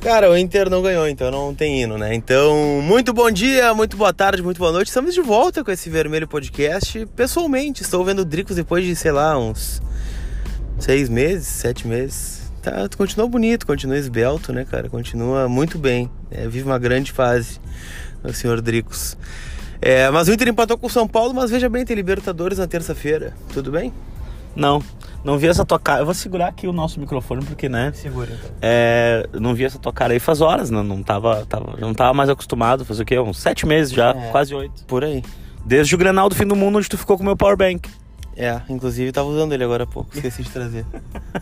Cara, o Inter não ganhou, então não tem hino, né? Então, muito bom dia, muito boa tarde, muito boa noite. Estamos de volta com esse Vermelho Podcast. Pessoalmente, estou vendo o Dricos depois de, sei lá, uns seis meses, sete meses. Tá, continua bonito, continua esbelto, né, cara? Continua muito bem. É, vive uma grande fase o senhor Dricos. É, mas o Inter empatou com o São Paulo, mas veja bem, tem Libertadores na terça-feira. Tudo bem? Não, não vi essa tua cara. Eu vou segurar aqui o nosso microfone porque, né? Segura então. É, não vi essa tua cara aí faz horas, né? Não tava, tava, não tava mais acostumado. Fazer o quê? Uns sete meses já, É. quase oito. Por aí. Desde o Grenal do fim do mundo, onde tu ficou com o meu powerbank. É, inclusive tava usando ele agora há pouco, esqueci de trazer.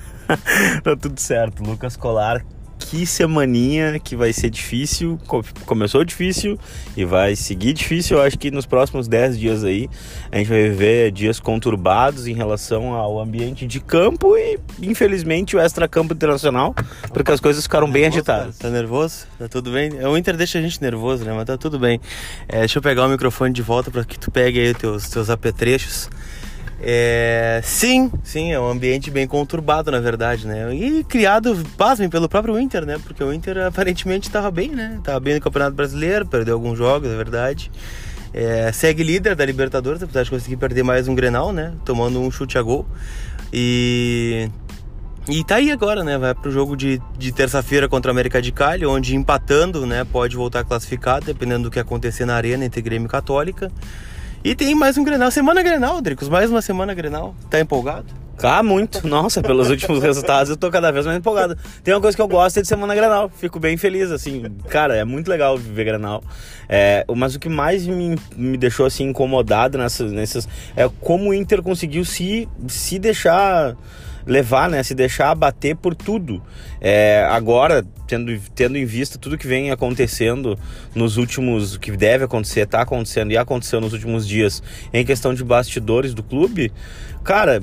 tá tudo certo. Lucas Colar, que semaninha que vai ser difícil. Co- Começou difícil e vai seguir difícil. Eu acho que nos próximos 10 dias aí a gente vai viver dias conturbados em relação ao ambiente de campo e, infelizmente, o extra-campo internacional, porque as coisas ficaram bem Nervoso, agitadas. cara? Tá nervoso? Tá tudo bem? O Inter deixa a gente nervoso, né? Mas tá tudo bem. É, deixa eu pegar o microfone de volta para que tu pegue aí os teus, teus apetrechos. É, sim, sim, é um ambiente bem conturbado, na verdade, né? E criado, pasmem, pelo próprio Inter, né? Porque o Inter aparentemente estava bem, né? Tava bem no Campeonato Brasileiro, perdeu alguns jogos, é verdade. É, segue líder da Libertadores, apesar de conseguir perder mais um Grenal, né? Tomando um chute a gol. E e tá aí agora, né? Vai pro jogo de, de terça-feira contra o América de Cali, onde empatando, né, pode voltar classificado, dependendo do que acontecer na arena entre Grêmio e Católica. E tem mais um Grenal, semana Grenal, Dricos, mais uma semana Grenal. Tá empolgado? Ah, muito. Nossa, pelos últimos resultados eu tô cada vez mais empolgado. Tem uma coisa que eu gosto é de semana Granal. Fico bem feliz, assim. Cara, é muito legal viver Granal. É, mas o que mais me, me deixou, assim, incomodado nessas, nessas... É como o Inter conseguiu se, se deixar levar, né? Se deixar bater por tudo. É, agora, tendo, tendo em vista tudo que vem acontecendo nos últimos. Que deve acontecer, tá acontecendo e aconteceu nos últimos dias em questão de bastidores do clube, cara.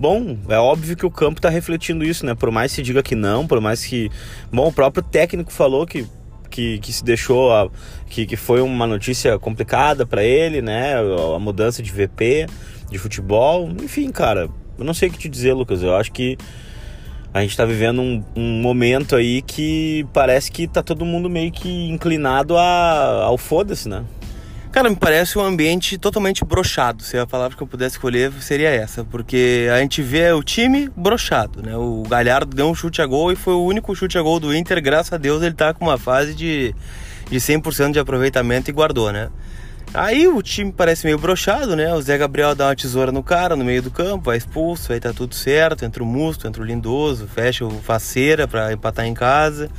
Bom, é óbvio que o campo tá refletindo isso, né? Por mais que se diga que não, por mais que. Bom, o próprio técnico falou que que, que se deixou, a, que, que foi uma notícia complicada para ele, né? A mudança de VP, de futebol, enfim, cara, eu não sei o que te dizer, Lucas. Eu acho que a gente tá vivendo um, um momento aí que parece que tá todo mundo meio que inclinado a, ao foda-se, né? Cara, me parece um ambiente totalmente brochado. Se a palavra que eu pudesse escolher seria essa, porque a gente vê o time brochado, né? O Galhardo deu um chute a gol e foi o único chute a gol do Inter, graças a Deus ele tá com uma fase de, de 100% de aproveitamento e guardou, né? Aí o time parece meio brochado, né? O Zé Gabriel dá uma tesoura no cara no meio do campo, vai expulso, aí tá tudo certo, entra o Musto, entra o Lindoso, fecha o Faceira pra empatar em casa.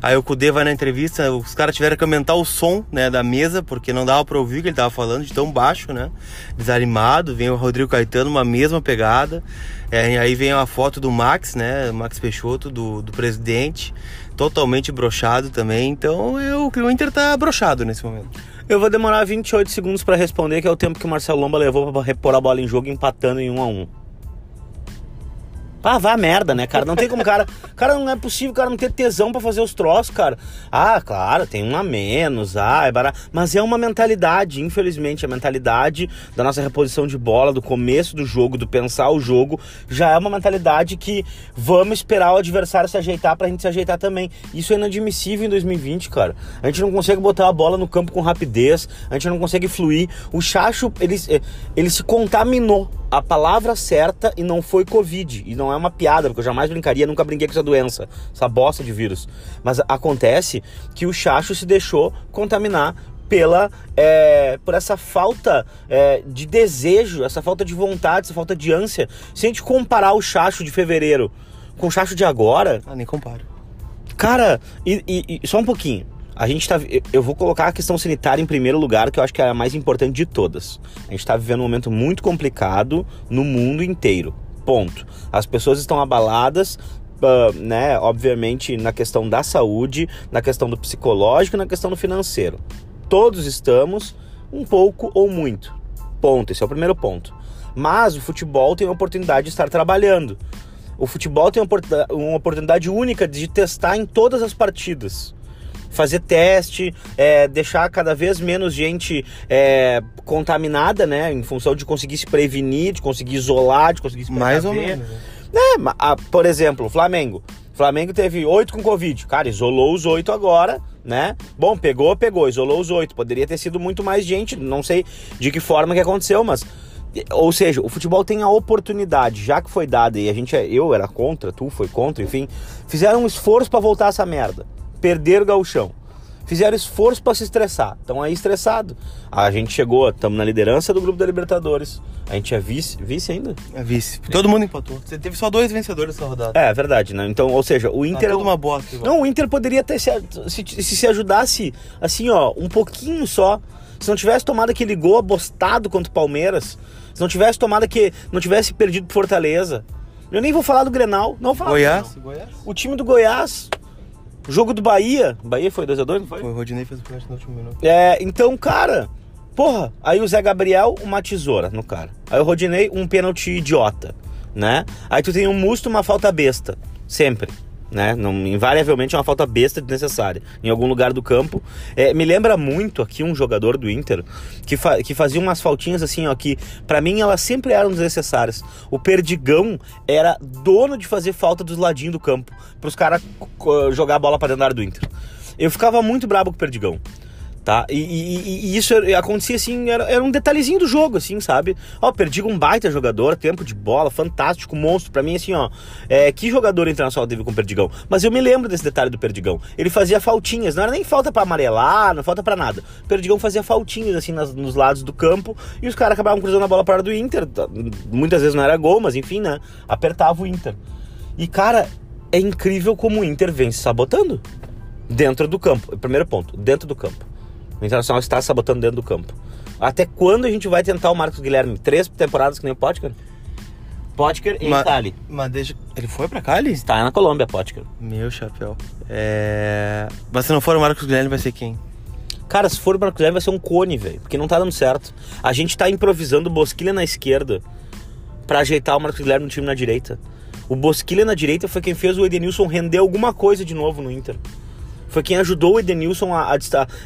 Aí o Cudê vai na entrevista, os caras tiveram que aumentar o som né, da mesa, porque não dava pra ouvir o que ele tava falando, de tão baixo, né? Desanimado, vem o Rodrigo Caetano, uma mesma pegada. É, aí vem a foto do Max, né? Max Peixoto, do, do presidente, totalmente brochado também. Então é, o, o Inter tá brochado nesse momento. Eu vou demorar 28 segundos para responder, que é o tempo que o Marcelo Lomba levou para repor a bola em jogo empatando em 1 a 1 Ah, vá merda, né, cara? Não tem como, cara. Cara, não é possível, cara, não ter tesão pra fazer os troços, cara. Ah, claro, tem um a menos, ah, é barato. Mas é uma mentalidade, infelizmente, a mentalidade da nossa reposição de bola, do começo do jogo, do pensar o jogo, já é uma mentalidade que vamos esperar o adversário se ajeitar pra gente se ajeitar também. Isso é inadmissível em 2020, cara. A gente não consegue botar a bola no campo com rapidez, a gente não consegue fluir. O Chacho, ele, ele se contaminou a palavra certa e não foi Covid. E não é uma piada, porque eu jamais brincaria, nunca brinquei com essa doença, essa bosta de vírus. Mas acontece que o Chacho se deixou contaminar pela é, por essa falta é, de desejo, essa falta de vontade, essa falta de ânsia. Se a gente comparar o Chacho de fevereiro com o Chacho de agora, Ah, nem comparo. Cara, e, e- e só um pouquinho. A gente tá. eu- Eu vou colocar a questão sanitária em primeiro lugar, que eu acho que é a mais importante de todas. A gente tá vivendo um momento muito complicado no mundo inteiro. Ponto. As pessoas estão abaladas. ah, né, obviamente na questão da saúde, na questão do psicológico na questão do financeiro. Todos estamos um pouco ou muito. Ponto. Esse é o primeiro ponto. Mas o futebol tem a oportunidade de estar trabalhando. O futebol tem uma oportunidade única de testar em todas as partidas. Fazer teste, é, deixar cada vez menos gente é, contaminada, né? Em função de conseguir se prevenir, de conseguir isolar, de conseguir se Mais ou menos. né? É, ma- ah, por exemplo, o Flamengo. Flamengo teve oito com Covid. Cara, isolou os oito agora, né? Bom, pegou, pegou, isolou os oito. Poderia ter sido muito mais gente, não sei de que forma que aconteceu, mas. Ou seja, o futebol tem a oportunidade, já que foi dada, e a gente, é, eu era contra, tu foi contra, enfim, fizeram um esforço para voltar essa merda. Perder o gauchão fizeram esforço para se estressar. Estão aí estressado. A gente chegou, estamos na liderança do grupo da Libertadores. A gente é vice, vice ainda? É vice. Todo mundo empatou. Você teve só dois vencedores nessa rodada. É, é verdade, né? Então, ou seja, o Inter. Tá uma bosta. Igual. Não, o Inter poderia ter se, se, se ajudasse, assim, ó, um pouquinho só. Se não tivesse tomado aquele gol abostado contra o Palmeiras, se não tivesse tomado que. não tivesse perdido pro Fortaleza. Eu nem vou falar do Grenal, não vou falar Goiás? do Goiás. O time do Goiás Jogo do Bahia. Bahia foi 2x2, não foi? Foi, o Rodinei fez o pênalti no último minuto. É, então, cara, porra, aí o Zé Gabriel, uma tesoura no cara. Aí o Rodinei, um pênalti idiota, né? Aí tu tem um musto, uma falta besta. Sempre né? Não, invariavelmente é uma falta besta desnecessária em algum lugar do campo. É, me lembra muito aqui um jogador do Inter que, fa que fazia umas faltinhas assim, ó, que para mim elas sempre eram desnecessárias. O Perdigão era dono de fazer falta dos ladinhos do campo para os caras jogar a bola para dentro da área do Inter. Eu ficava muito brabo com o Perdigão tá? E, e, e, isso acontecia assim, era, era, um detalhezinho do jogo, assim, sabe? Ó, perdi um baita jogador, tempo de bola, fantástico, monstro. Pra mim, assim, ó, é, que jogador internacional teve com o Perdigão? Mas eu me lembro desse detalhe do Perdigão. Ele fazia faltinhas, não era nem falta para amarelar, não falta para nada. O Perdigão fazia faltinhas, assim, nas, nos lados do campo e os caras acabavam cruzando a bola para do Inter. Muitas vezes não era gol, mas enfim, né? Apertava o Inter. E, cara, é incrível como o Inter vem se sabotando dentro do campo. Primeiro ponto, dentro do campo. O Internacional está sabotando dentro do campo. Até quando a gente vai tentar o Marcos Guilherme? Três temporadas que nem o Potker? Potker em Ma, Cali. Mas deixa... Ele foi pra Cali? Está na Colômbia, Potker. Meu chapéu. É... Mas se não for o Marcos Guilherme, vai ser quem? Cara, se for o Marcos Guilherme, vai ser um cone, velho. Porque não tá dando certo. A gente tá improvisando o Bosquilha na esquerda para ajeitar o Marcos Guilherme no time na direita. O Bosquilha na direita foi quem fez o Edenilson render alguma coisa de novo no Inter foi quem ajudou o Edenilson a,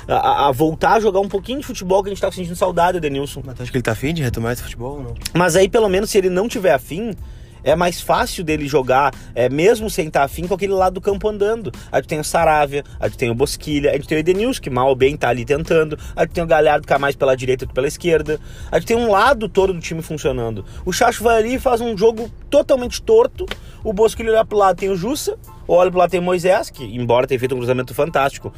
a, a, voltar a jogar um pouquinho de futebol que a gente tava sentindo saudade do Edenilson. Mas acho que ele tá afim de retomar esse futebol ou não? Mas aí, pelo menos, se ele não tiver afim, é mais fácil dele jogar, é, mesmo sem estar afim, com aquele lado do campo andando. A gente tem o Saravia, a gente tem o Bosquilha, a gente tem o Edenilson, que mal ou bem tá ali tentando, a gente tem o Galhardo, que é mais pela direita que pela esquerda. A gente tem um lado todo do time funcionando. O Chacho vai ali e faz um jogo totalmente torto, o Bosquilha olha pro lado, tem o Jussa, olha pro lado, tem o Moisés, que embora tenha feito um cruzamento fantástico,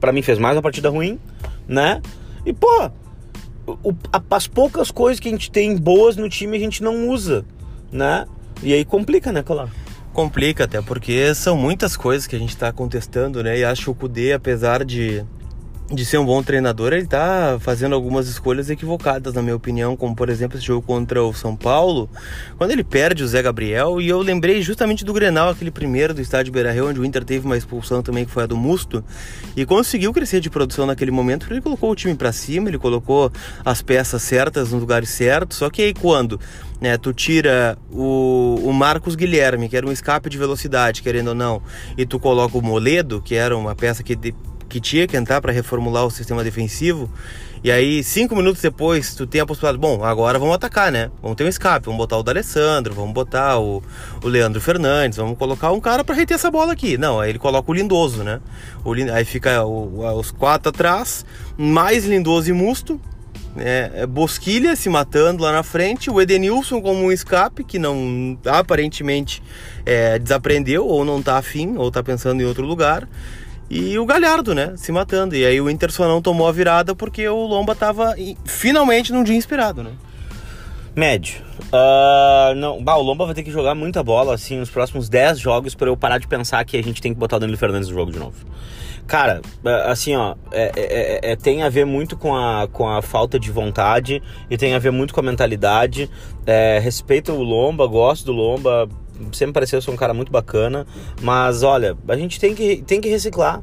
para mim fez mais uma partida ruim, né? E, pô, as poucas coisas que a gente tem boas no time a gente não usa né? E aí complica, né, Colar? Complica até porque são muitas coisas que a gente está contestando, né? E acho que o Kudê, apesar de de ser um bom treinador, ele tá fazendo algumas escolhas equivocadas, na minha opinião, como por exemplo esse jogo contra o São Paulo, quando ele perde o Zé Gabriel, e eu lembrei justamente do Grenal, aquele primeiro do estádio Beira-Rio, onde o Inter teve uma expulsão também que foi a do Musto, e conseguiu crescer de produção naquele momento, porque ele colocou o time para cima, ele colocou as peças certas nos lugares certos, só que aí quando né, tu tira o, o Marcos Guilherme, que era um escape de velocidade, querendo ou não, e tu coloca o Moledo, que era uma peça que de, que tinha que entrar para reformular o sistema defensivo. E aí, cinco minutos depois, tu tem a possibilidade, bom, agora vamos atacar, né? Vamos ter um escape, vamos botar o D'Alessandro, vamos botar o, o Leandro Fernandes, vamos colocar um cara para reter essa bola aqui. Não, aí ele coloca o Lindoso, né? O, aí fica o, os quatro atrás, mais Lindoso e Musto, é, é, Bosquilha se matando lá na frente, o Edenilson como um escape que não aparentemente é, desaprendeu ou não tá afim ou tá pensando em outro lugar e o Galhardo, né, se matando. E aí o Inter só não tomou a virada porque o Lomba tava finalmente num dia inspirado, né? Médio. Uh, não, bah, o Lomba vai ter que jogar muita bola assim nos próximos 10 jogos para eu parar de pensar que a gente tem que botar o Danilo Fernandes no jogo de novo. Cara, é, assim, ó, é, é, é, tem a ver muito com a, com a falta de vontade e tem a ver muito com a mentalidade. É, respeito o Lomba, gosto do Lomba, sempre pareceu ser um cara muito bacana, mas olha, a gente tem que, tem que reciclar.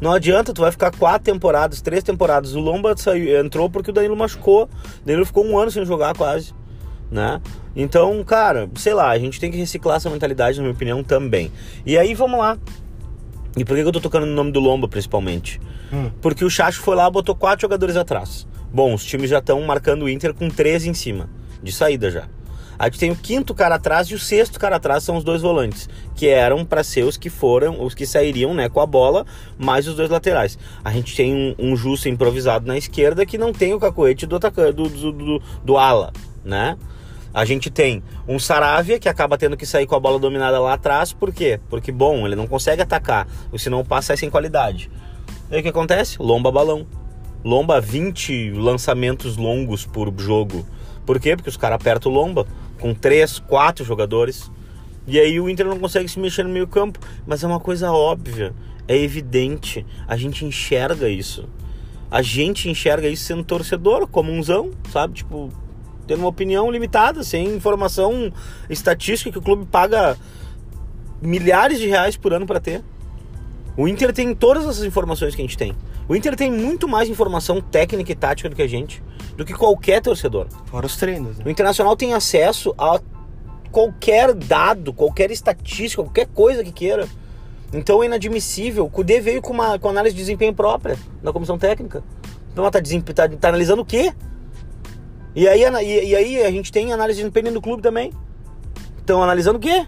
Não adianta, tu vai ficar quatro temporadas, três temporadas. O Lomba saiu, entrou porque o Danilo machucou. O Danilo ficou um ano sem jogar quase, né? Então, cara, sei lá, a gente tem que reciclar essa mentalidade, na minha opinião, também. E aí, vamos lá. E por que eu tô tocando no nome do Lomba, principalmente? Hum. Porque o Chacho foi lá e botou quatro jogadores atrás. Bom, os times já estão marcando o Inter com três em cima, de saída já. A gente tem o quinto cara atrás e o sexto cara atrás são os dois volantes, que eram para ser os que foram, os que sairiam, né, com a bola, mais os dois laterais. A gente tem um, um Justo improvisado na esquerda que não tem o cacoete do atacante, do, do, do, do ala, né? A gente tem um Saravia que acaba tendo que sair com a bola dominada lá atrás, por quê? Porque, bom, ele não consegue atacar, senão o passe sai sem qualidade. E aí o que acontece? Lomba balão. Lomba 20 lançamentos longos por jogo. Por quê? Porque os caras apertam o lomba com 3, 4 jogadores. E aí o Inter não consegue se mexer no meio campo. Mas é uma coisa óbvia, é evidente. A gente enxerga isso. A gente enxerga isso sendo torcedor, comunzão, sabe? Tipo, tendo uma opinião limitada, sem informação estatística que o clube paga milhares de reais por ano para ter. O Inter tem todas essas informações que a gente tem. O Inter tem muito mais informação técnica e tática do que a gente, do que qualquer torcedor. Fora os treinos. Né? O Internacional tem acesso a qualquer dado, qualquer estatística, qualquer coisa que queira. Então é inadmissível. O Cudê veio com uma com análise de desempenho própria na comissão técnica. Então tá, tá, tá analisando o quê? E aí, e, e, aí a gente tem análise de desempenho do clube também. Estão analisando o quê?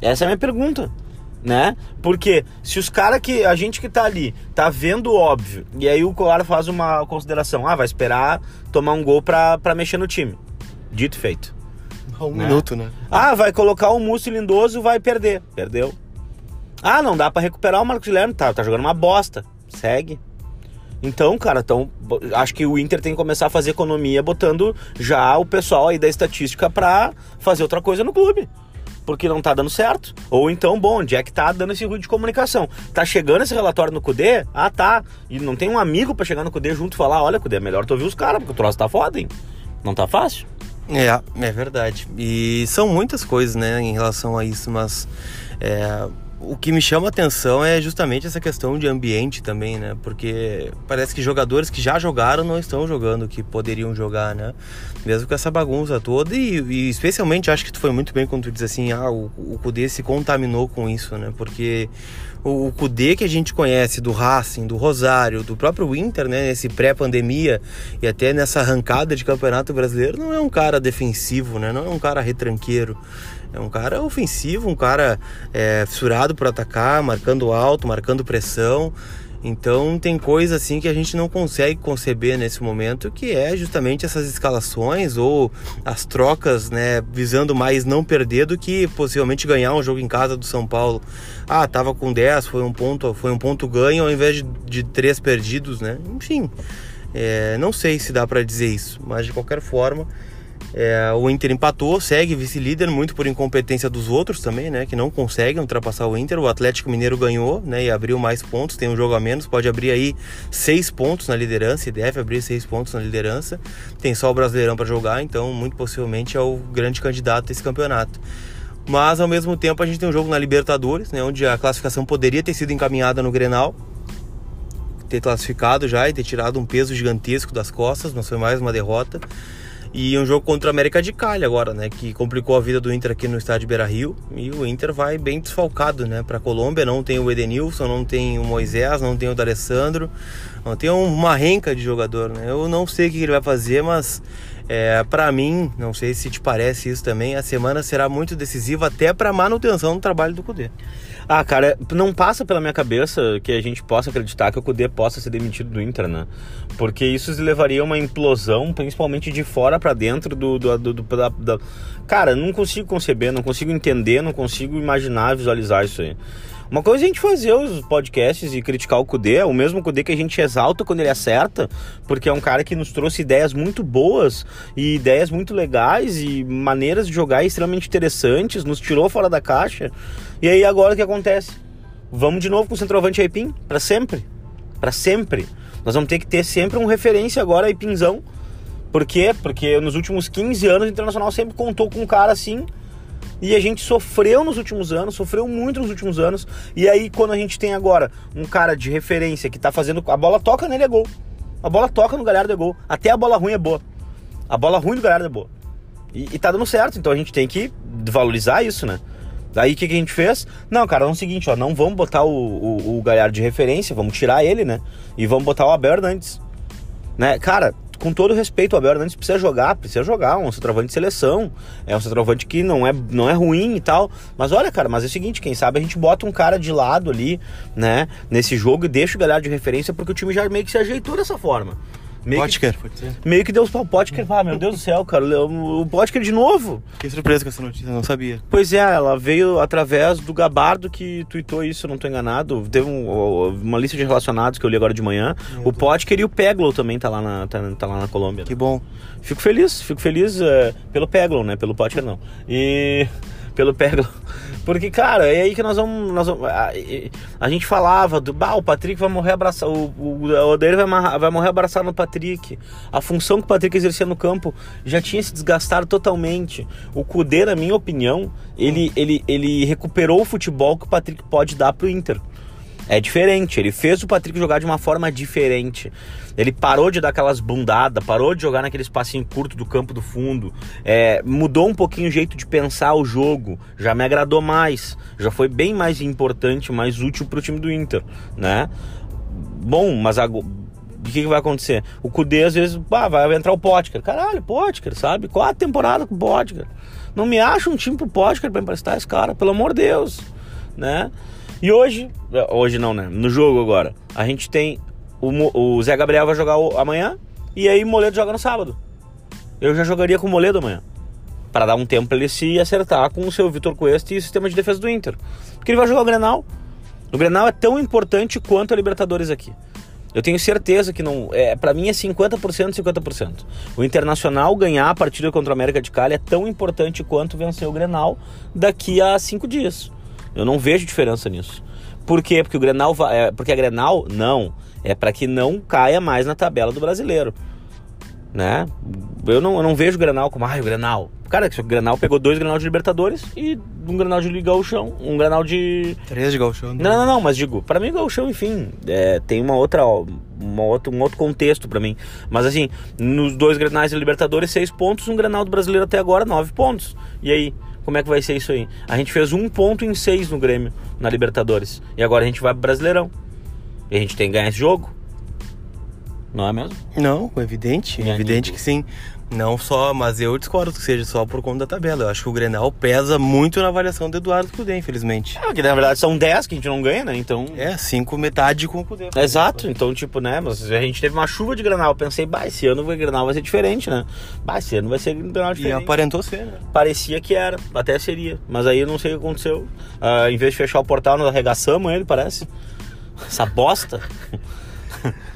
Essa é a minha pergunta. Né? Porque se os caras que. A gente que tá ali tá vendo óbvio, e aí o Colar faz uma consideração, ah, vai esperar tomar um gol pra, pra mexer no time. Dito e feito. Um né? minuto, né? Ah, vai colocar o Múcio Lindoso, vai perder. Perdeu. Ah, não dá para recuperar o Marcos Guilherme, tá, tá jogando uma bosta. Segue. Então, cara, então, acho que o Inter tem que começar a fazer economia botando já o pessoal aí da estatística pra fazer outra coisa no clube. Porque não tá dando certo. Ou então, bom, onde é que tá dando esse ruído de comunicação? Tá chegando esse relatório no CUDE? Ah, tá. E não tem um amigo para chegar no CUDE junto e falar: olha, CUDE, é melhor tu ouvir os caras, porque o troço tá foda, hein? Não tá fácil. É, é verdade. E são muitas coisas, né, em relação a isso, mas. É o que me chama a atenção é justamente essa questão de ambiente também, né? Porque parece que jogadores que já jogaram não estão jogando o que poderiam jogar, né? Mesmo com essa bagunça toda e, e especialmente acho que tu foi muito bem quando tu diz assim, ah, o, o Kudê se contaminou com isso, né? Porque o, o Kudê que a gente conhece do Racing, do Rosário, do próprio Inter, né? Nesse pré-pandemia e até nessa arrancada de campeonato brasileiro, não é um cara defensivo, né? Não é um cara retranqueiro. É um cara ofensivo, um cara é, fissurado para atacar, marcando alto, marcando pressão. Então tem coisa assim que a gente não consegue conceber nesse momento, que é justamente essas escalações ou as trocas, né, visando mais não perder do que possivelmente ganhar um jogo em casa do São Paulo. Ah, tava com 10, foi um ponto, foi um ponto ganho ao invés de, de três perdidos, né? Enfim, é, não sei se dá para dizer isso, mas de qualquer forma é, o Inter empatou, segue vice-líder, muito por incompetência dos outros também, né? Que não conseguem ultrapassar o Inter. O Atlético Mineiro ganhou, né? E abriu mais pontos, tem um jogo a menos, pode abrir aí seis pontos na liderança, e deve abrir seis pontos na liderança. Tem só o Brasileirão para jogar, então muito possivelmente é o grande candidato a esse campeonato. Mas ao mesmo tempo a gente tem um jogo na Libertadores, né? Onde a classificação poderia ter sido encaminhada no Grenal. Ter classificado já e ter tirado um peso gigantesco das costas, mas foi mais uma derrota. E um jogo contra o América de Cali agora, né? Que complicou a vida do Inter aqui no estádio Beira Rio. E o Inter vai bem desfalcado, né? Pra Colômbia não tem o Edenilson, não tem o Moisés, não tem o D'Alessandro. Não tem uma renca de jogador, né? Eu não sei o que ele vai fazer, mas é, para mim, não sei se te parece isso também, a semana será muito decisiva até para manutenção do trabalho do Cudê. Ah, cara, não passa pela minha cabeça que a gente possa acreditar que o Cudê possa ser demitido do Inter, né? Porque isso levaria a uma implosão, principalmente de fora para dentro do, do, do, do da, da... Cara, não consigo conceber, não consigo entender, não consigo imaginar, visualizar isso aí. Uma coisa é a gente fazer os podcasts e criticar o Kudê, o mesmo Kudê que a gente exalta quando ele acerta, porque é um cara que nos trouxe ideias muito boas e ideias muito legais e maneiras de jogar extremamente interessantes, nos tirou fora da caixa. E aí agora o que acontece? Vamos de novo com o centroavante Aipim? Para sempre. Para sempre. Nós vamos ter que ter sempre um referência agora Aipinzão. Por quê? Porque nos últimos 15 anos o Internacional sempre contou com um cara assim e a gente sofreu nos últimos anos, sofreu muito nos últimos anos. E aí, quando a gente tem agora um cara de referência que tá fazendo. A bola toca nele é gol. A bola toca no Galhardo é gol. Até a bola ruim é boa. A bola ruim do Galhardo é boa. E, e tá dando certo, então a gente tem que valorizar isso, né? Daí o que, que, a gente fez? Não, cara, é o seguinte, ó, não vamos botar o, o, o Galhardo de referência, vamos tirar ele, né? E vamos botar o Abel Hernandes. Né? Cara, com todo respeito, o Abel Hernandes precisa jogar, precisa jogar, um centroavante de seleção. É um centroavante que não é, não é ruim e tal. Mas olha, cara, mas é o seguinte, quem sabe a gente bota um cara de lado ali, né, nesse jogo e deixa o galera de referência, porque o time já meio que se ajeitou dessa forma. Meio Potker, que, pode ser. meio que deu os pau. Potker, ah, meu Deus do céu, cara, o Potker de novo. Fiquei surpreso com essa notícia, não sabia. Pois é, ela veio através do Gabardo que tweetou isso, eu não tô enganado. Teve um- uma lista de relacionados que eu li agora de manhã. O Potker e o Peglo também tá lá na, tá, tá lá na Colômbia. Que bom. Fico feliz, fico feliz é, pelo Peglo, né? Pelo Potker não. E pelo Peglo. Porque, cara, é aí que nós vamos. Nós vamos a, a gente falava do. Bah, o Patrick vai morrer abraçado. O, o, o Odair vai, vai morrer abraçado no Patrick. A função que o Patrick exercia no campo já tinha se desgastado totalmente. O Cudê, na minha opinião, ele, ele, ele recuperou o futebol que o Patrick pode dar pro Inter. É diferente, ele fez o Patrick jogar de uma forma diferente. Ele parou de dar aquelas bundadas, parou de jogar naquele espacinho curto do campo do fundo. É, mudou um pouquinho o jeito de pensar o jogo. Já me agradou mais. Já foi bem mais importante, mais útil pro time do Inter, né? Bom, mas agora. O que, que vai acontecer? O Cudê, às vezes, vai entrar o Potker. Caralho, Potker, sabe? Quatro temporadas com o Potker. Não me acha um time pro Potker pra emprestar esse cara, pelo amor de Deus, né? E hoje, hoje não, né? No jogo agora, a gente tem o, o Zé Gabriel vai jogar o- amanhã e aí Moledo joga no sábado. Eu já jogaria com o Moledo amanhã. Para dar um tempo pra ele se acertar com o seu Vitor Cuesta e o sistema de defesa do Inter. Porque ele vai jogar o Grenal. O Grenal é tão importante quanto a Libertadores aqui. Eu tenho certeza que não. É, para mim é 50%, 50%. O Internacional ganhar a partida contra o América de Cali é tão importante quanto vencer o Grenal daqui a cinco dias. Eu não vejo diferença nisso. Por quê? Porque o Grenal vai. É, porque a Grenal, não. É para que não caia mais na tabela do brasileiro. Né? Eu não, eu não vejo o Grenal como, ah, o Grenal. Cara, o Grenal pegou dois Grenal de Libertadores e um Grenal de Liga ao chão, um Grenal de Três de gauchão. né? não, não, não, mas digo, pra mim o Gauchão, enfim, é, tem uma outra, uma outra, um outro contexto pra mim. Mas assim, nos dois grenais da Libertadores, seis pontos, um grenal do brasileiro até agora, nove pontos. E aí, como é que vai ser isso aí? A gente fez um ponto em seis no Grêmio, na Libertadores. E agora a gente vai pro Brasileirão. E a gente tem que ganhar esse jogo. Não é mesmo? Não, evidente, E evidente que sim. Não só, mas eu discordo que seja só por conta da tabela. Eu acho que o Grenal pesa muito na avaliação do Eduardo Cudê, infelizmente. É, que na verdade são dez que a gente não ganha, né? Então. É, cinco metade com o Cudê. Exato, então, tipo, né, mas a gente teve uma chuva de granal. Eu pensei, bah, esse ano o granal vai ser diferente, né? Bah, esse ano vai ser granal E diferente. aparentou ser, né? Parecia que era, até seria. Mas aí eu não sei o que aconteceu. Ah, em vez de fechar o portal, nós arregaçamos ele, parece. Essa bosta.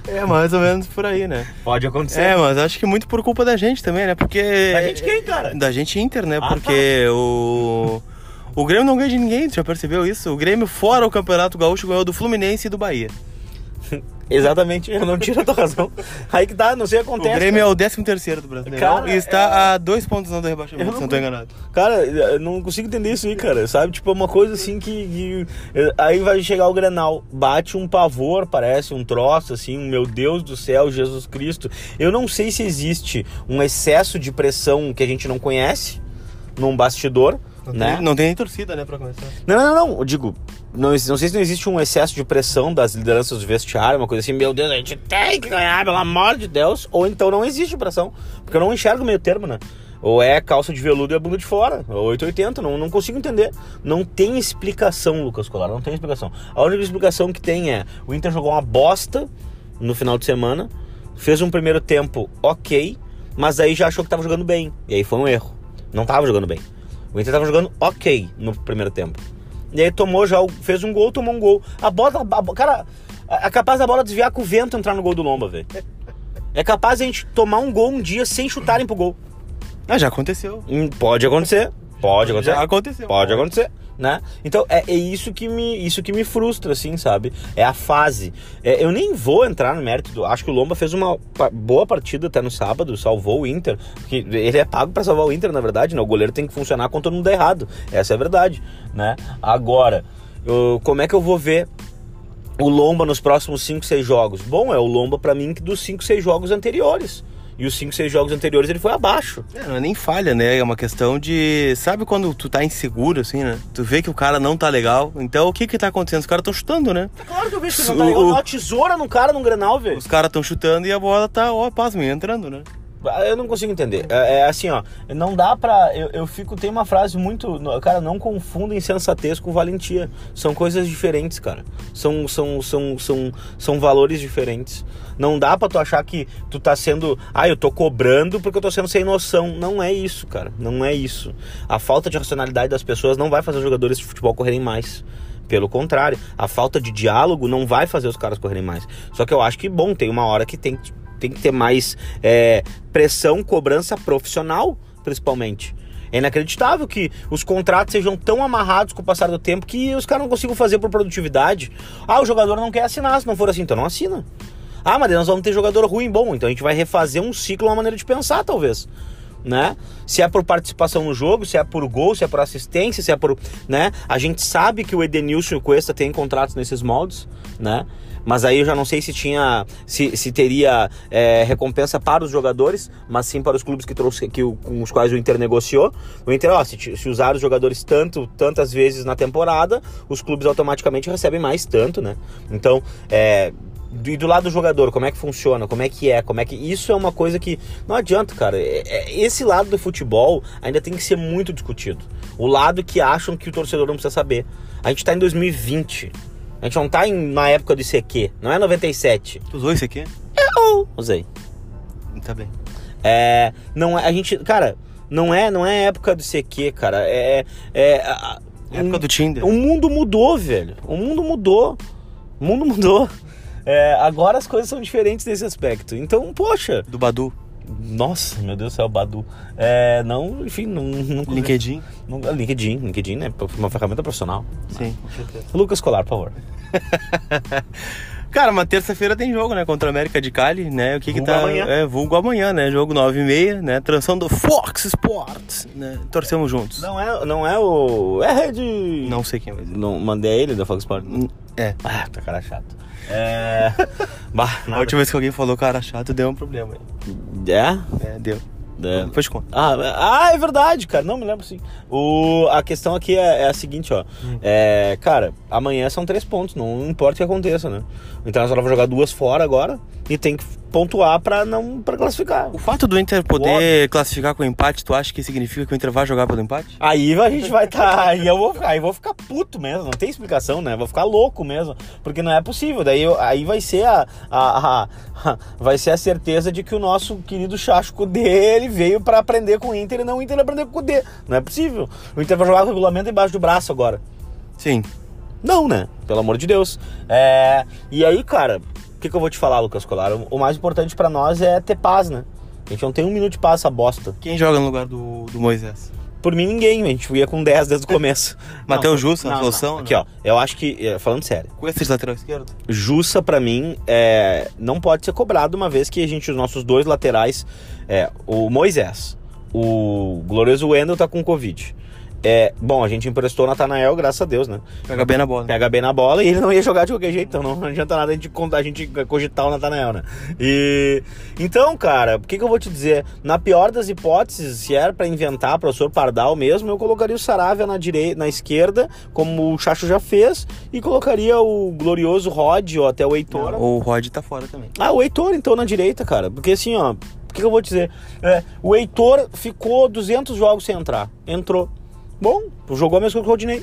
É, mais ou menos por aí, né? Pode acontecer. É, mas acho que muito por culpa da gente também, né? Porque. Da gente quem, cara? Da gente Inter, né? Ah, Porque o. O Grêmio não ganha de ninguém, tu já percebeu isso? O Grêmio, fora o Campeonato Gaúcho, ganhou do Fluminense e do Bahia. Exatamente, eu não tiro a tua razão. Aí que tá, não sei o que O acontece. Grêmio é o 13 terceiro do Brasileirão Cara, e está a dois pontos não do rebaixamento, Eu se não- não tô enganado. Cara, eu não consigo entender isso aí, cara. Sabe? Tipo, é uma coisa assim que, que- Aí vai chegar o Grenal, bate um pavor, parece, um troço, assim, meu Deus do céu, Jesus Cristo. Eu não sei se existe um excesso de pressão que a gente não conhece num bastidor, Não, né? tem, não tem nem torcida, né, pra começar. Não, não, não, não. Eu digo, não, não sei se não existe um excesso de pressão das lideranças do vestiário, uma coisa assim, meu Deus, a gente tem que ganhar, pelo amor de Deus. Ou então não existe pressão. Porque eu não enxergo meio termo, né? Ou é calça de veludo e a bunda de fora. Ou 880, não, não consigo entender. Não tem explicação, Lucas Colar, não tem explicação. A única explicação que tem é: o Inter jogou uma bosta no final de semana, fez um primeiro tempo ok, mas aí já achou que tava jogando bem. E aí foi um erro. Não tava jogando bem. O Inter tava jogando ok no primeiro tempo. E aí tomou já, fez um gol, tomou um gol. A bola, a cara, é capaz da bola desviar com o vento entrar no gol do Lomba, velho. É capaz a gente tomar um gol um dia sem chutarem pro gol. Ah, já aconteceu. Hum, Pode acontecer. Pode acontecer. Já aconteceu. Pode acontecer, né? Então é, é isso que me isso que me frustra, assim, sabe? É a fase. É, eu nem vou entrar no mérito. Acho que o Lomba fez uma boa partida até no sábado, salvou o Inter. Porque ele é pago pra salvar o Inter, na verdade, né? O goleiro tem que funcionar quando todo mundo der errado. Essa é a verdade, né? Agora, eu- como é que eu vou ver o Lomba nos próximos 5, 6 jogos? Bom, é o Lomba pra mim que dos 5, 6 jogos anteriores. E os 5, 6 jogos anteriores ele foi abaixo. É, não é nem falha, né? É uma questão de. Sabe quando tu tá inseguro, assim, né? Tu vê que o cara não tá legal. Então o que que tá acontecendo? Os caras estão chutando, né? Claro que eu vejo que não não tá legal. legal. Uma tesoura num cara num Grenal, velho. Os caras estão chutando e a bola tá, ó, pasmem, entrando, né? Ah, Eu não consigo entender. É, é assim, ó. Não dá pra. Eu, eu fico. Tem uma frase muito. Cara, não confunda insensatez com valentia. São coisas diferentes, cara. São, são, são, são, são valores diferentes. Não dá pra tu achar que tu tá sendo. Ah, eu tô cobrando porque eu tô sendo sem noção. Não é isso, cara. Não é isso. A falta de racionalidade das pessoas não vai fazer os jogadores de futebol correrem mais. Pelo contrário, a falta de diálogo não vai fazer os caras correrem mais. Só que eu acho que, bom, tem uma hora que tem, que- tem que ter mais é, pressão, cobrança profissional, principalmente. É inacreditável que os contratos sejam tão amarrados com o passar do tempo que os caras não consigam fazer por produtividade. Ah, o jogador não quer assinar, se não for assim, então não assina. Ah, mas nós vamos ter jogador ruim, bom, então a gente vai refazer um ciclo, uma maneira de pensar, talvez né? Se é por participação no jogo, se é por gol, se é por assistência, se é por, né? A gente sabe que o Edenilson e o Cuesta têm contratos nesses moldes, né? Mas aí eu já não sei se tinha, se, se teria é, recompensa para os jogadores, mas sim para os clubes que trouxe, que, o- com os quais o Inter negociou. O Inter, ó, se, se usar os jogadores tanto, tantas vezes na temporada, os clubes automaticamente recebem mais tanto, né? Então, é, e do lado do jogador, como é que funciona, como é que é, como é que. Isso é uma coisa que. Não adianta, cara. É- é- esse lado do futebol ainda tem que ser muito discutido. O lado que acham que o torcedor não precisa saber. A gente tá em 2020. A gente não tá em, na época do ICQ, não é 97. Tu usou aqui? Eu usei. Tá bem. É. Não é. A gente. Cara, não é, não é época do ICQ, cara. É. é a- É época do Tinder. o mundo mudou, velho. O mundo mudou. O mundo mudou. É, agora as coisas são diferentes nesse aspecto. Então, poxa. Do Badu. Nossa, meu Deus do céu, Badu. É, não, enfim, não. não LinkedIn. Não, LinkedIn, LinkedIn, né? Uma ferramenta profissional. Sim, com certeza. Lucas Colar, por favor. Cara, uma terça-feira tem jogo, né? Contra a América de Cali, né? O que Vulgo que tá. amanhã. É, vulgo amanhã, né? Jogo 9 e meia, né? Transição do Fox Sports, né? Torcemos juntos. Não é, não é o. É rede. Não sei quem dizer. Não, mandei ele da Fox Sports. Hum, É. Ah, tá cara chato. É. bah, A última vez que alguém falou cara chato, deu um problema. É? É, deu. É. Depois te conto. Ah, ah, é verdade, cara. Não me lembro sim. O, a questão aqui é, é a seguinte, ó. É, cara, amanhã são três pontos, não importa o que aconteça, né? O Internacional vai jogar duas fora agora e tem que pontuar pra não para classificar. O fato do Inter poder classificar com empate, tu acha que significa que o Inter vai jogar pelo empate? Aí a gente vai estar. Tá, aí eu vou ficar, aí eu vou ficar puto mesmo, não tem explicação, né? Vou ficar louco mesmo, porque não é possível. Daí aí vai ser a, a- a- vai ser a certeza de que o nosso querido Chacho dele veio pra aprender com o Inter e não o Inter aprender com o D. Não é possível. O Inter vai jogar com o regulamento embaixo do braço agora. Sim. Não, né? Pelo amor de Deus. É, E aí, cara, que, que eu vou te falar, Lucas Colar? O- O mais importante pra nós é ter paz, né? A gente não tem um minuto de paz essa bosta. Quem joga no lugar do, do Moisés? Por mim, ninguém, a gente ia com 10 desde o começo. Matheus Jussa, não, a solução? não. Aqui, ó, eu acho que, é, falando sério, Com esse de lateral esquerdo? Jussa pra mim é, não pode ser cobrado uma vez que a gente, os nossos dois laterais, é, o Moisés, o glorioso Wendel tá com Covid. É, bom, a gente emprestou o Natanael, graças a Deus, né? Pega bem na bola. Pega bem na bola e ele não ia jogar de qualquer jeito, então não adianta nada a gente, a gente cogitar o Natanael, né? E então, cara, o que, que eu vou te dizer? Na pior das hipóteses, se era pra inventar professor Pardal mesmo, eu colocaria o Saravia na direita, na esquerda, como o Chacho já fez, e colocaria o glorioso Rod ou até o Heitor. O Rod tá fora também. Ah, o Heitor então na direita, cara. Porque assim, ó, o que, que eu vou te dizer? É, o Heitor ficou 200 jogos sem entrar. Entrou. Bom, jogou a mesma coisa que o Rodinei.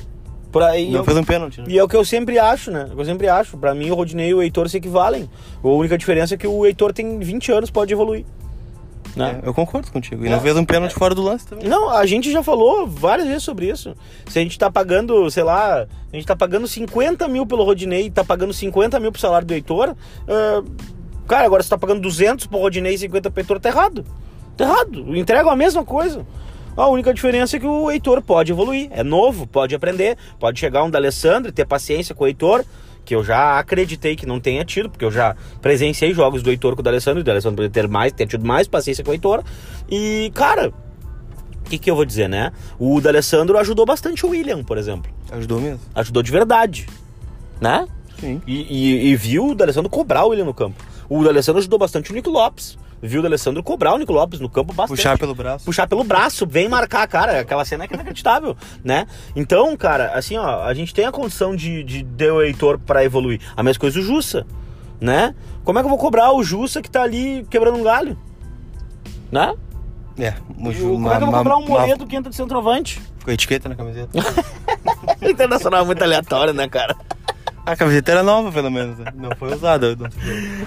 Por aí, Não eu- fez um pênalti, né? e é o que eu sempre acho, né? É o que eu sempre acho. Pra mim, o Rodinei e o Heitor se equivalem. A única diferença é que o Heitor tem 20 anos, pode evoluir. Né? É, eu concordo contigo. E É. não fez um pênalti fora do lance também. Não, a gente já falou várias vezes sobre isso. Se a gente tá pagando, sei lá, a gente tá pagando 50 mil pelo Rodinei e tá pagando 50 mil pro salário do Heitor, é, cara, agora você tá pagando 200 pro Rodinei e 50 pro Heitor, tá errado. Tá errado. Entregam a mesma coisa. A única diferença é que o Heitor pode evoluir. É novo, pode aprender. Pode chegar um da Alessandro e ter paciência com o Heitor, que eu já acreditei que não tenha tido, porque eu já presenciei jogos do Heitor com o D'Alessandro, e o D'Alessandro poderia ter mais, ter tido mais paciência com o Heitor. E, cara, o que, que eu vou dizer, né? O D'Alessandro ajudou bastante o William, por exemplo. Ajudou mesmo. Ajudou de verdade, né? Sim. E, e- e viu o D'Alessandro cobrar o William no campo. O D'Alessandro ajudou bastante o Nico Lopes. Viu o Alessandro cobrar o Nico Lopes no campo bastante. Puxar pelo braço. Puxar pelo braço, vem marcar, cara. Aquela cena é é inacreditável, né? Então, cara, assim, ó, a gente tem a condição de, de ter o Heitor pra evoluir. A mesma coisa o Jussa, né? Como é que eu vou cobrar o Jussa que tá ali quebrando um galho? Né? É, O- Como é que eu vou cobrar um Moledo que entra de centroavante? Com etiqueta na camiseta. Internacional é muito aleatório, né, cara? A camiseta era nova, pelo menos. né? Não foi usada. não.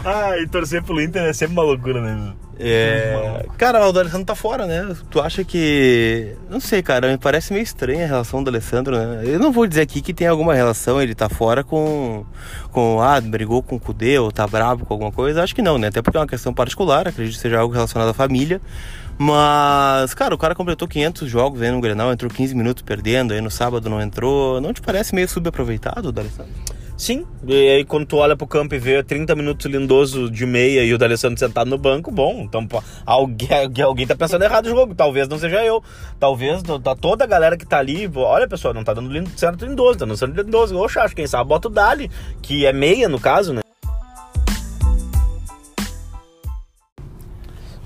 Ah, e torcer pro Inter é sempre uma loucura, né? É... Cara, o D'Alessandro tá fora, né? Tu acha que... Não sei, cara, me parece meio estranha a relação do Alessandro, né? Eu não vou dizer aqui que tem alguma relação, ele tá fora com... com ah, brigou com o Cudê ou tá bravo com alguma coisa. Acho que não, né? Até porque é uma questão particular, acredito que seja algo relacionado à família. Mas, cara, o cara completou 500 jogos aí no Grenal, entrou 15 minutos perdendo, aí no sábado não entrou. Não te parece meio subaproveitado o D'Alessandro? Sim, e aí quando tu olha pro campo e vê 30 minutos lindoso de meia e o D'Alessandro sentado no banco, bom, então alguém, alguém tá pensando errado no jogo, talvez não seja eu, talvez tá toda a galera que tá ali, olha pessoal, não tá dando certo lindoso, tá dando certo lindoso, oxa, acho quem sabe bota o Dali, que é meia no caso, né?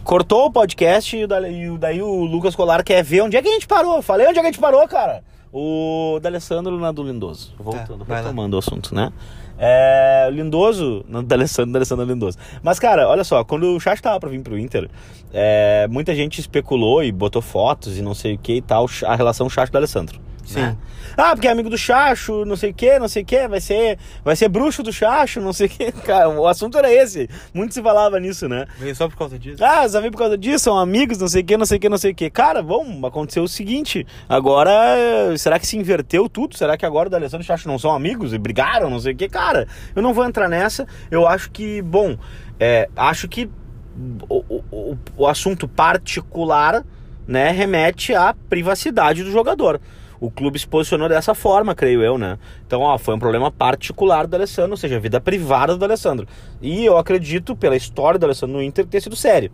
Cortou o podcast e o daí o Lucas Colar quer ver onde é que a gente parou. Falei onde é que a gente parou, cara. O D'Alessandro na do Lindoso. Voltando, lá. retomando o assunto, né? É, Lindoso, não, D'Alessandro, D'Alessandro Lindoso. Mas, cara, olha só, quando o Chacho tava pra vir pro Inter, é, muita gente especulou e botou fotos e não sei o que e tal, a relação Chacho-D'Alessandro. Sim. né? Ah, porque é amigo do Chacho, não sei o que, não sei o que, vai ser, vai ser bruxo do Chacho, não sei o que. Cara, o assunto era esse. Muito se falava nisso, né? Veio só por causa disso? Ah, só vem por causa disso, são amigos, não sei o que, não sei o que, não sei o que. Cara, bom, aconteceu o seguinte. Agora, será que se inverteu tudo? Será que agora o D'Alessandro e o Chacho não são amigos e brigaram, não sei o que? Cara, eu não vou entrar nessa. Eu acho que, bom, é, acho que o, o, o, o assunto particular, né, remete à privacidade do jogador. O clube se posicionou dessa forma, creio eu, né? Então, ó, foi um problema particular do Alessandro, ou seja, a vida privada do Alessandro. E eu acredito, pela história do Alessandro no Inter, ter sido sério,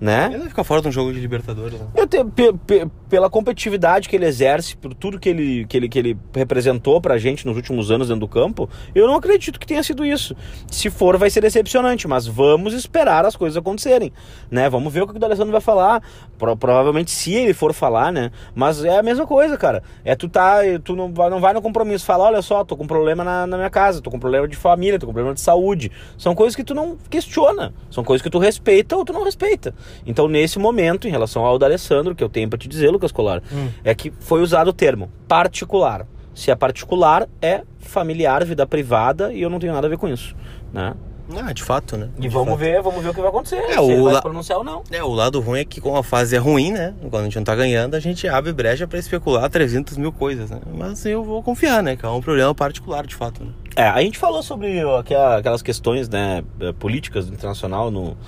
né? Ele vai ficar fora de um jogo de Libertadores, né? Eu te- pe- pe- pela competitividade que ele exerce, por tudo que ele, que, ele, que ele representou pra gente nos últimos anos dentro do campo, eu não acredito que tenha sido isso. Se for, vai ser decepcionante, mas vamos esperar as coisas acontecerem, né? Vamos ver o que o D'Alessandro vai falar. Pro- provavelmente se ele for falar, né? Mas é a mesma coisa, cara. É tu tá, tu não vai, não vai no compromisso, fala, olha só, tô com problema na, na minha casa, tô com problema de família, tô com problema de saúde. São coisas que tu não questiona, são coisas que tu respeita ou tu não respeita. Então, nesse momento, em relação ao D'Alessandro, que eu tenho pra te dizer, Lucas Colar, Hum. é que foi usado o termo particular. Se é particular, é familiar, vida privada, e eu não tenho nada a ver com isso, né? Ah, de fato, né? E De vamos fato. ver, vamos ver o que vai acontecer. É, se o vai la- se pronunciar ou não. É, o lado ruim é que como a fase é ruim, né? Quando a gente não tá ganhando, a gente abre brecha pra especular 300 mil coisas, né? Mas eu vou confiar, né? Que é um problema particular, de fato, né? É, a gente falou sobre aquela- aquelas questões né, eh, políticas do internacional no,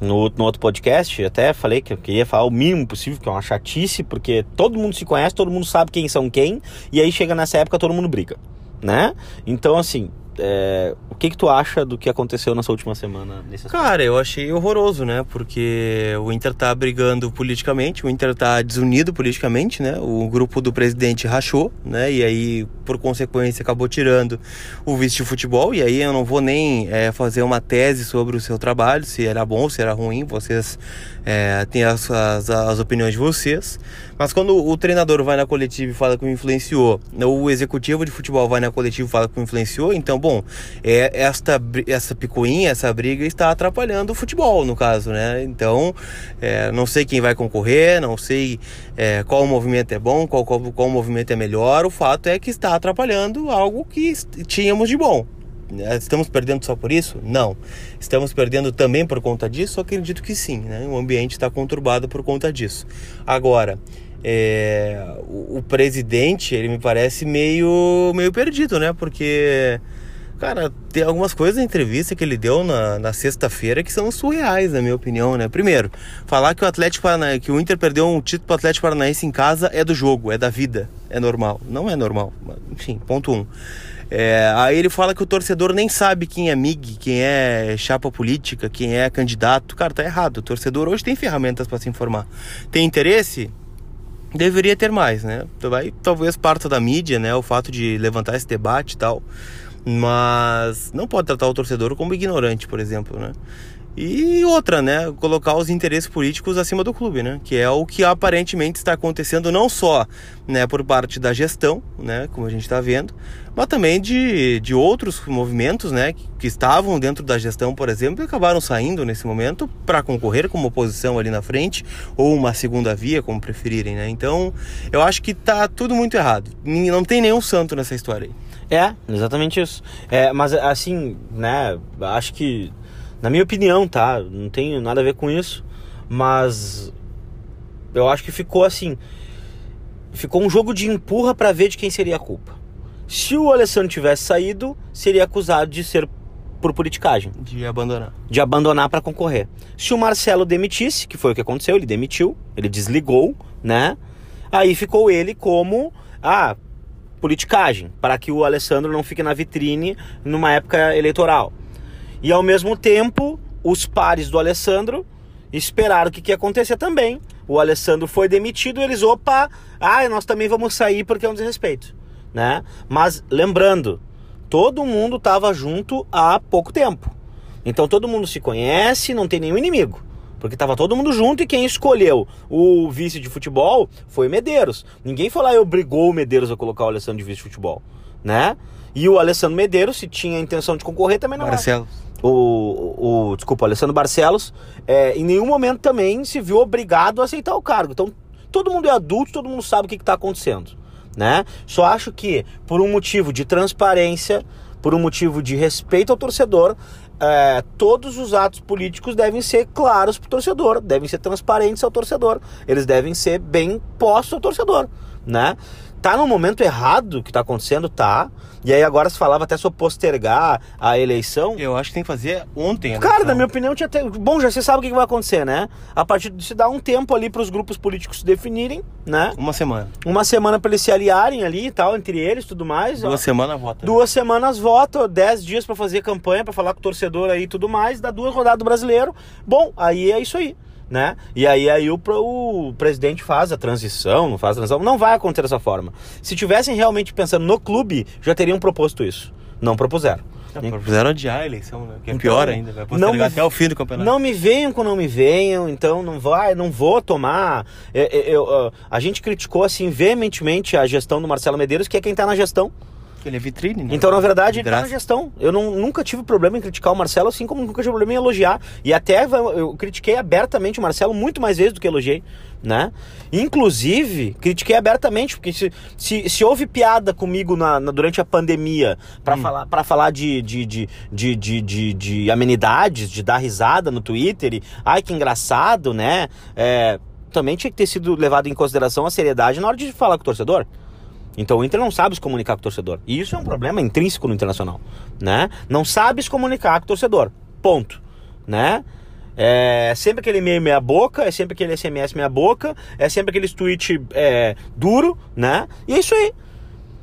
no, no outro podcast. Até falei que eu queria falar o mínimo possível, que é uma chatice, porque todo mundo se conhece, todo mundo sabe quem são quem, e aí chega nessa época todo mundo briga, né? Então, assim, é, o que que tu acha do que aconteceu nessa última semana? Cara, eu achei horroroso, né? Porque o Inter tá brigando politicamente, o Inter tá desunido politicamente, né? O grupo do presidente rachou, né? E aí, por consequência, acabou tirando o vice de futebol. E aí eu não vou nem é, fazer uma tese sobre o seu trabalho, se era bom, se era ruim. Vocês é, têm as, as, as opiniões de vocês. Mas quando o treinador vai na coletiva e fala que influenciou, o executivo de futebol vai na coletiva e fala que influenciou, então, bom, é, esta, essa picuinha, essa briga está atrapalhando o futebol, no caso, né? Então, é, não sei quem vai concorrer, não sei é, qual movimento é bom, qual, qual, qual movimento é melhor, o fato é que está atrapalhando algo que tínhamos de bom. É, Estamos perdendo só por isso? Não. Estamos perdendo também por conta disso? Acredito que sim. Né? O ambiente está conturbado por conta disso. Agora, é, o, o presidente, ele me parece meio, meio perdido, né? Porque, cara, tem algumas coisas na entrevista que ele deu na, na sexta-feira que são surreais, na minha opinião, né? Primeiro, falar que o Atlético Paranaense, que o Inter perdeu um título pro Atlético Paranaense em casa é do jogo, é da vida, é normal. Não é normal, enfim, ponto um. É, aí ele fala que o torcedor nem sabe quem é MIG, quem é chapa política, quem é candidato. Cara, tá errado. O torcedor hoje tem ferramentas para se informar. Tem interesse? Deveria ter mais, né? Vai, talvez parta da mídia, né? O fato de levantar esse debate e tal. Mas não pode tratar o torcedor como ignorante, por exemplo, né? E outra, né? Colocar os interesses políticos acima do clube, né? Que é o que aparentemente está acontecendo não só né, por parte da gestão, né? Como a gente está vendo, mas também de, de outros movimentos, né? Que, que estavam dentro da gestão, por exemplo, e acabaram saindo nesse momento para concorrer como oposição ali na frente, ou uma segunda via, como preferirem, né? Então, eu acho que tá tudo muito errado. Não tem nenhum santo nessa história aí. É, exatamente isso. É, mas assim, né? Acho que na minha opinião, tá? Não tem nada a ver com isso, mas eu acho que ficou assim, ficou um jogo de empurra para ver de quem seria a culpa. Se o Alessandro tivesse saído, seria acusado de ser por politicagem, de abandonar, de abandonar para concorrer. Se o Marcelo demitisse, que foi o que aconteceu, ele demitiu, ele desligou, né? Aí ficou ele como ah, politicagem, para que o Alessandro não fique na vitrine numa época eleitoral. E ao mesmo tempo, os pares do Alessandro esperaram o que, que ia acontecer também. O Alessandro foi demitido, eles, opa, ah, nós também vamos sair porque é um desrespeito, né? Mas lembrando, todo mundo estava junto há pouco tempo. Então todo mundo se conhece, não tem nenhum inimigo. Porque estava todo mundo junto e quem escolheu o vice de futebol foi Medeiros. Ninguém foi lá e obrigou o Medeiros a colocar o Alessandro de vice de futebol, né? E o Alessandro Medeiros, se tinha a intenção de concorrer, também não Marcelo o, o desculpa, Alessandro Barcelos, é, em nenhum momento também se viu obrigado a aceitar o cargo. Então, todo mundo é adulto, todo mundo sabe o que está acontecendo, né? Só acho que por um motivo de transparência, por um motivo de respeito ao torcedor, é, todos os atos políticos devem ser claros para o torcedor, devem ser transparentes ao torcedor, eles devem ser bem postos ao torcedor, né? Tá no momento errado que tá acontecendo, tá. E aí agora se falava até sobre postergar a eleição. Eu acho que tem que fazer ontem. Cara, na minha opinião, tinha até... Bom, já você sabe o que vai acontecer, né? A partir de se dar um tempo ali para os grupos políticos se definirem, né? Uma semana. Uma semana para eles se aliarem ali e tal, entre eles tudo mais. Duas semanas vota. Duas né? semanas vota, dez dias para fazer campanha, para falar com o torcedor aí e tudo mais, dá duas rodadas do brasileiro. Bom, aí é isso aí né? E aí, aí o, o presidente faz a transição, não faz a transição. Não vai acontecer dessa forma. Se tivessem realmente pensando no clube, já teriam proposto isso. Não propuseram. É, propuseram adiar a eleição, né? Que é então, pior ainda, vai postergar me, até o fim do campeonato. Não me venham com não me venham, então não vai, não vou tomar. Eu, eu, eu, a gente criticou assim veementemente a gestão do Marcelo Medeiros, que é quem está na gestão. Ele é vitrine, né? Então, na verdade, ele tá na gestão. Eu não, nunca tive problema em criticar o Marcelo, assim como nunca tive problema em elogiar. E até eu critiquei abertamente o Marcelo muito mais vezes do que elogiei, né? Inclusive, critiquei abertamente, porque se, se, se houve piada comigo na, na durante a pandemia para hum. falar, pra falar de, de, de, de, de, de, de amenidades, de dar risada no Twitter, e ai que engraçado, né? É, também tinha que ter sido levado em consideração a seriedade na hora de falar com o torcedor. Então o Inter não sabe se comunicar com o torcedor. E isso é um problema intrínseco no Internacional, né? Não sabe se comunicar com o torcedor. Ponto, né? É sempre aquele e-mail meia boca, é sempre aquele SMS meia boca, é sempre aquele tweet é, duro, né? E é isso aí.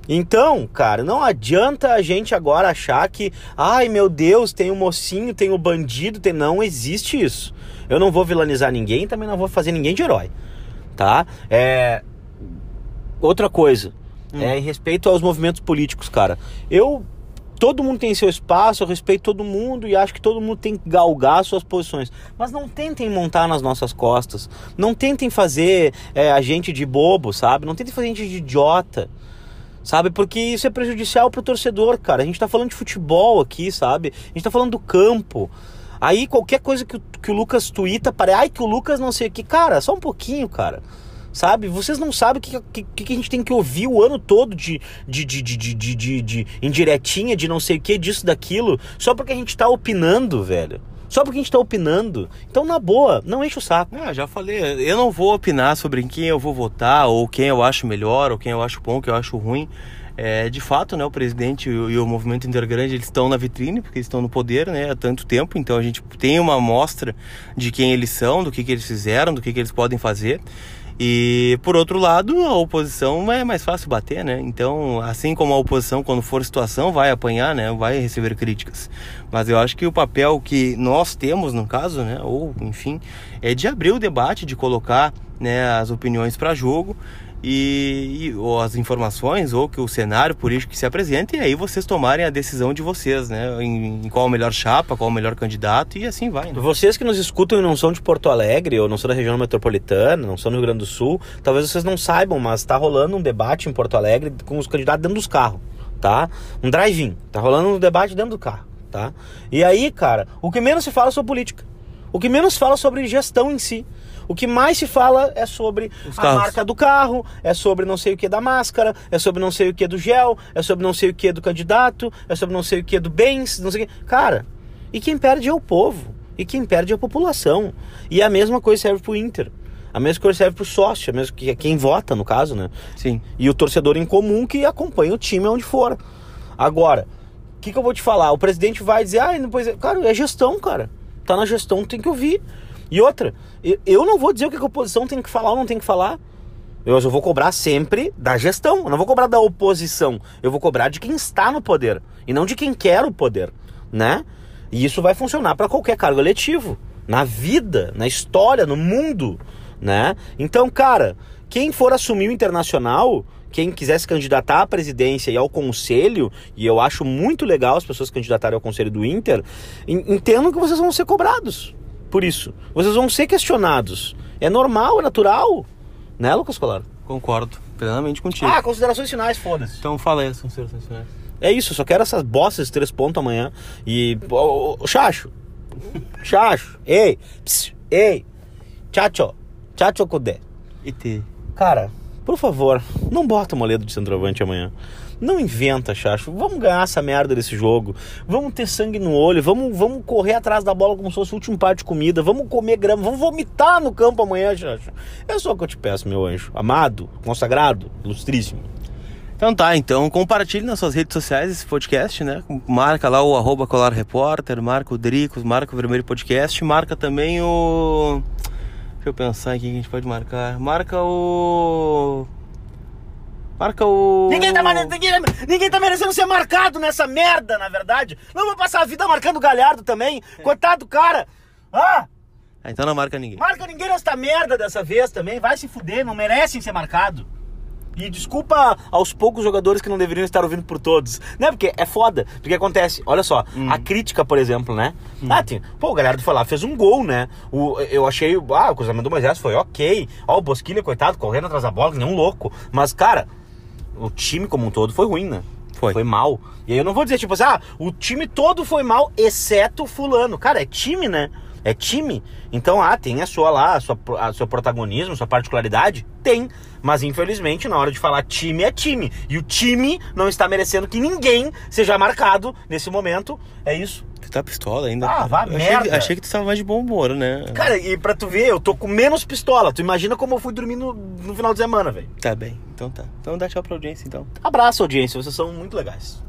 Então, cara, não adianta a gente agora achar que, ai meu Deus, tem o mocinho, tem o bandido, tem não existe isso. Eu não vou vilanizar ninguém, também não vou fazer ninguém de herói, tá? É outra coisa, hum. é, em respeito aos movimentos políticos, cara. Eu. Todo mundo tem seu espaço, eu respeito todo mundo e acho que todo mundo tem que galgar suas posições. Mas não tentem montar nas nossas costas. Não tentem fazer é, a gente de bobo, sabe? Não tentem fazer a gente de idiota sabe? Porque isso é prejudicial pro torcedor, cara. A gente tá falando de futebol aqui, sabe? A gente tá falando do campo. Aí qualquer coisa que, que o Lucas tuita, parece, ai que o Lucas não sei o que. Cara, só um pouquinho, cara sabe? Vocês não sabem o que, que, que, a gente tem que ouvir o ano todo de, de, de, de, de, de, de indiretinha, de não sei o que, disso, daquilo, só porque a gente tá opinando, velho. Só porque a gente tá opinando. Então, na boa, não enche o saco. É, já falei, eu não vou opinar sobre em quem eu vou votar, ou quem eu acho melhor, ou quem eu acho bom, quem eu acho ruim. É, de fato, né, o presidente e o, e o movimento Intergrande eles estão na vitrine, porque eles estão no poder né, há tanto tempo, então a gente tem uma amostra de quem eles são, do que, que eles fizeram, do que, que eles podem fazer. E por outro lado, a oposição é mais fácil bater, né? Então, assim como a oposição, quando for situação, vai apanhar, né? Vai receber críticas. Mas eu acho que o papel que nós temos, no caso, né? Ou, enfim, é de abrir o debate, de colocar né, as opiniões para jogo e, e, ou as informações ou que o cenário político que se apresenta e aí vocês tomarem a decisão de vocês, né? Em, em qual a melhor chapa, qual o melhor candidato e assim vai. Né? Vocês que nos escutam e não são de Porto Alegre ou não são da região metropolitana, não são do Rio Grande do Sul, talvez vocês não saibam, mas está rolando um debate em Porto Alegre com os candidatos dentro dos carros, tá? Um drive-in, tá rolando um debate dentro do carro, tá? E aí, cara, o que menos se fala é sobre política. O que menos fala sobre gestão em si. O que mais se fala é sobre Os a carros. marca do carro, é sobre não sei o que da máscara, é sobre não sei o que do gel, é sobre não sei o que do candidato, é sobre não sei o que do bens, não sei o que. Cara, e quem perde é o povo. E quem perde é a população. E a mesma coisa serve pro Inter. A mesma coisa serve pro sócio, a mesma que é quem vota, no caso, né? Sim. E o torcedor em comum que acompanha o time onde for. Agora, o que, que eu vou te falar? O presidente vai dizer, ah, depois. Cara, é gestão, cara. Tá na gestão, tem que ouvir. E outra, eu não vou dizer o que a oposição tem que falar ou não tem que falar. Eu, vou cobrar sempre da gestão. Eu não vou cobrar da oposição. Eu vou cobrar de quem está no poder. E não de quem quer o poder. Né? E isso vai funcionar para qualquer cargo eletivo. Na vida, na história, no mundo. Né? Então, cara, quem for assumir o internacional, quem quiser se candidatar à presidência e ao conselho, e eu acho muito legal as pessoas candidatarem ao conselho do Inter, entendam que vocês vão ser cobrados por isso. Vocês vão ser questionados. É normal, é natural. Né, Lucas Colar? Concordo plenamente contigo. Ah, considerações finais, foda-se. Então fala aí as considerações finais. É isso, só quero essas bostas de três pontos amanhã. E. Ô, ô, Chacho! Chacho! Ei! Pss, ei! Chacho! Chacho Kudé! E te? Cara, por favor, não bota o moledo de centroavante amanhã. Não inventa, Chacho. Vamos ganhar essa merda desse jogo. Vamos ter sangue no olho. Vamos, vamos correr atrás da bola como se fosse o último par de comida. Vamos comer grama. Vamos vomitar no campo amanhã, Chacho. É só o que eu te peço, meu anjo. Amado, consagrado, ilustríssimo. Então tá, então compartilhe nas suas redes sociais esse podcast, né? Marca lá o arroba Colar Repórter, marca o Dricos, marca o Vermelho Podcast, marca também o. Deixa eu pensar aqui que a gente pode marcar. Marca o. Marca o. Ninguém tá, ninguém, ninguém tá merecendo ser marcado nessa merda, na verdade. Não vou passar a vida marcando o Galhardo também. Coitado do cara. Ah! ah! Então não marca ninguém. Marca ninguém nessa merda dessa vez também. Vai se fuder, não merecem ser marcado. E desculpa aos poucos jogadores que não deveriam estar ouvindo por todos. Né? Porque é foda. Porque acontece, olha só, hum. a crítica, por exemplo, né? Hum. Ah, tem, pô, o Galhardo foi lá, fez um gol, né? O, eu achei, ah, o cruzamento do Moisés foi ok. Ó, o Bosquilha, coitado, correndo atrás da bola, que nem um louco. Mas, cara, o time como um todo foi ruim, né? Foi. Foi mal. E aí eu não vou dizer, tipo assim, ah, o time todo foi mal, exceto fulano. Cara, é time, né? É time. Então, ah, tem a sua lá, a sua, a seu protagonismo, a sua particularidade? Tem. Mas infelizmente, na hora de falar time, é time. E o time não está merecendo que ninguém seja marcado nesse momento. É isso. Tu tá pistola ainda? Ah, vá eu merda. Achei, achei, que tu tava mais de bom humor, né? Cara, e pra tu ver, eu tô com menos pistola. Tu imagina como eu fui dormir no, no final de semana, velho. Tá bem, então tá. Então dá tchau pra audiência, então. Abraço, audiência. Vocês são muito legais.